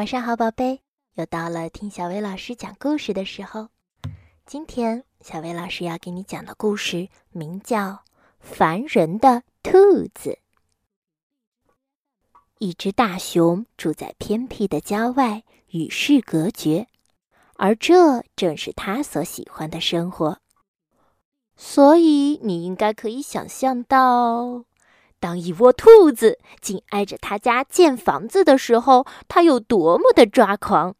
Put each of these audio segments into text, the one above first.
晚上好，宝贝，又到了听小薇老师讲故事的时候。今天小薇老师要给你讲的故事名叫《烦人的兔子》。一只大熊住在偏僻的郊外，与世隔绝，而这正是他所喜欢的生活。所以你应该可以想象到。当一窝兔子紧挨着他家建房子的时候，他有多么的抓狂！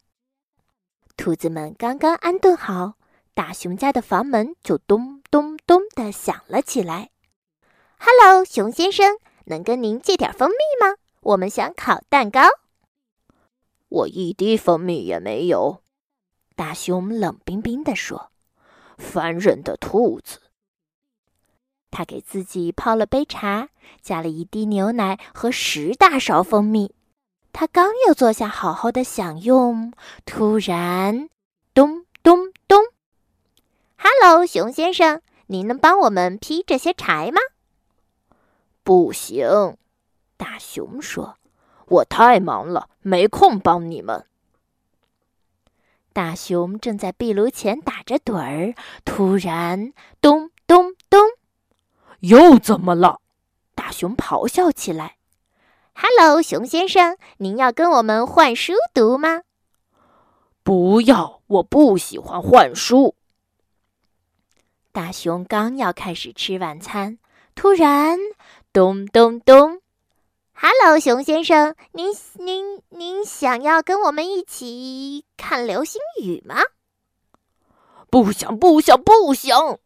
兔子们刚刚安顿好，大熊家的房门就咚咚咚的响了起来。“Hello，熊先生，能跟您借点蜂蜜吗？我们想烤蛋糕。”“我一滴蜂蜜也没有。”大熊冷冰冰地说，“烦人的兔子。”他给自己泡了杯茶，加了一滴牛奶和十大勺蜂蜜。他刚要坐下好好的享用，突然，咚咚咚！“Hello，熊先生，您能帮我们劈这些柴吗？”“不行。”大熊说，“我太忙了，没空帮你们。”大熊正在壁炉前打着盹儿，突然，咚咚咚！又怎么了？大熊咆哮起来：“Hello，熊先生，您要跟我们换书读吗？”“不要，我不喜欢换书。”大熊刚要开始吃晚餐，突然，咚咚咚！“Hello，熊先生，您您您想要跟我们一起看流星雨吗？”“不想，不想，不想！”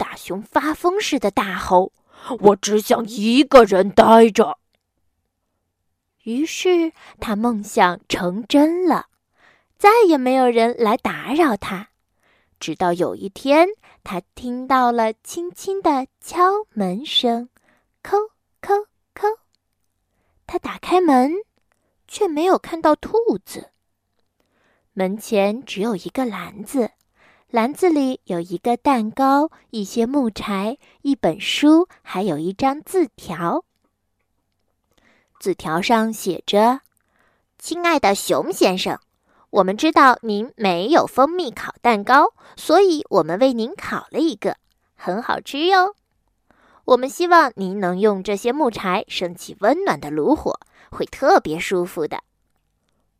大熊发疯似的大吼：“我只想一个人待着。”于是他梦想成真了，再也没有人来打扰他。直到有一天，他听到了轻轻的敲门声，叩叩叩。他打开门，却没有看到兔子。门前只有一个篮子。篮子里有一个蛋糕、一些木柴、一本书，还有一张字条。字条上写着：“亲爱的熊先生，我们知道您没有蜂蜜烤蛋糕，所以我们为您烤了一个，很好吃哟。我们希望您能用这些木柴升起温暖的炉火，会特别舒服的。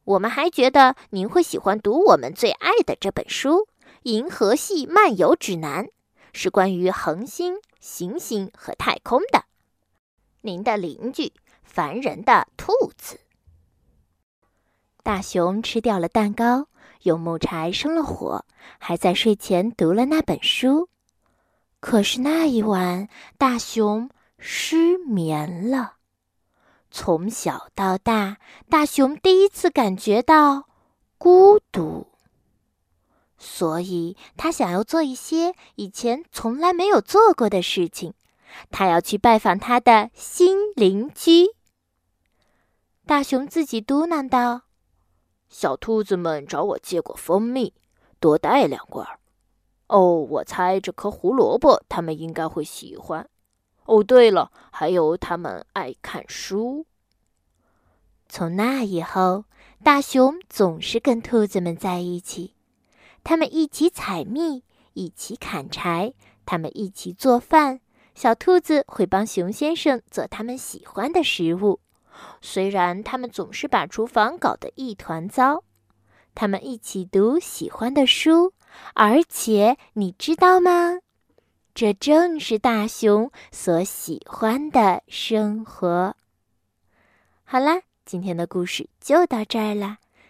我们还觉得您会喜欢读我们最爱的这本书。”《银河系漫游指南》是关于恒星、行星和太空的。您的邻居，烦人的兔子。大熊吃掉了蛋糕，用木柴生了火，还在睡前读了那本书。可是那一晚，大熊失眠了。从小到大，大熊第一次感觉到孤独。所以他想要做一些以前从来没有做过的事情，他要去拜访他的新邻居。大熊自己嘟囔道：“小兔子们找我借过蜂蜜，多带两罐。哦，我猜这颗胡萝卜他们应该会喜欢。哦，对了，还有他们爱看书。”从那以后，大熊总是跟兔子们在一起。他们一起采蜜，一起砍柴，他们一起做饭。小兔子会帮熊先生做他们喜欢的食物，虽然他们总是把厨房搞得一团糟。他们一起读喜欢的书，而且你知道吗？这正是大熊所喜欢的生活。好啦，今天的故事就到这儿啦。